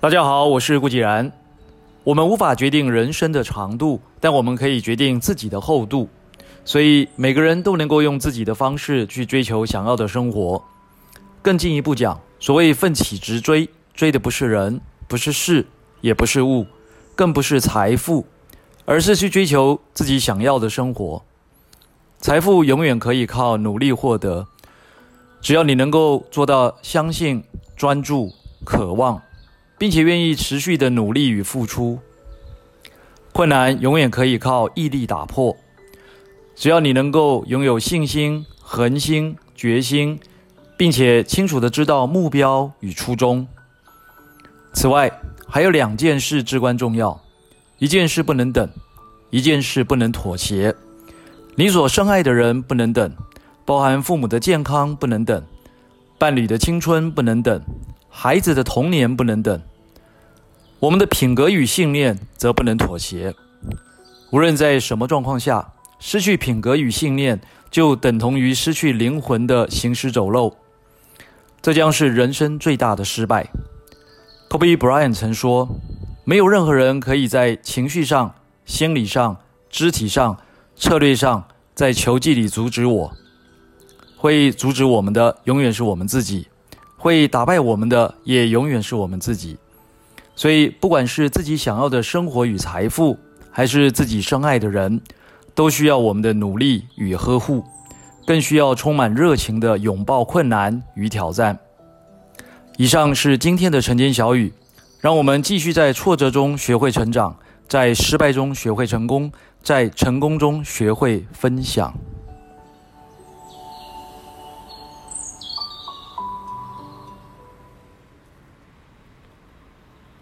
大家好，我是顾继然。我们无法决定人生的长度，但我们可以决定自己的厚度。所以每个人都能够用自己的方式去追求想要的生活。更进一步讲，所谓奋起直追，追的不是人，不是事，也不是物，更不是财富，而是去追求自己想要的生活。财富永远可以靠努力获得，只要你能够做到相信、专注、渴望。并且愿意持续的努力与付出，困难永远可以靠毅力打破。只要你能够拥有信心、恒心、决心，并且清楚的知道目标与初衷。此外，还有两件事至关重要：一件事不能等，一件事不能妥协。你所深爱的人不能等，包含父母的健康不能等，伴侣的青春不能等。孩子的童年不能等，我们的品格与信念则不能妥协。无论在什么状况下，失去品格与信念，就等同于失去灵魂的行尸走肉，这将是人生最大的失败。Kobe Bryant 曾说：“没有任何人可以在情绪上、心理上、肢体上、策略上，在球技里阻止我。会阻止我们的，永远是我们自己。”会打败我们的，也永远是我们自己。所以，不管是自己想要的生活与财富，还是自己深爱的人，都需要我们的努力与呵护，更需要充满热情的拥抱困难与挑战。以上是今天的晨间小语，让我们继续在挫折中学会成长，在失败中学会成功，在成功中学会分享。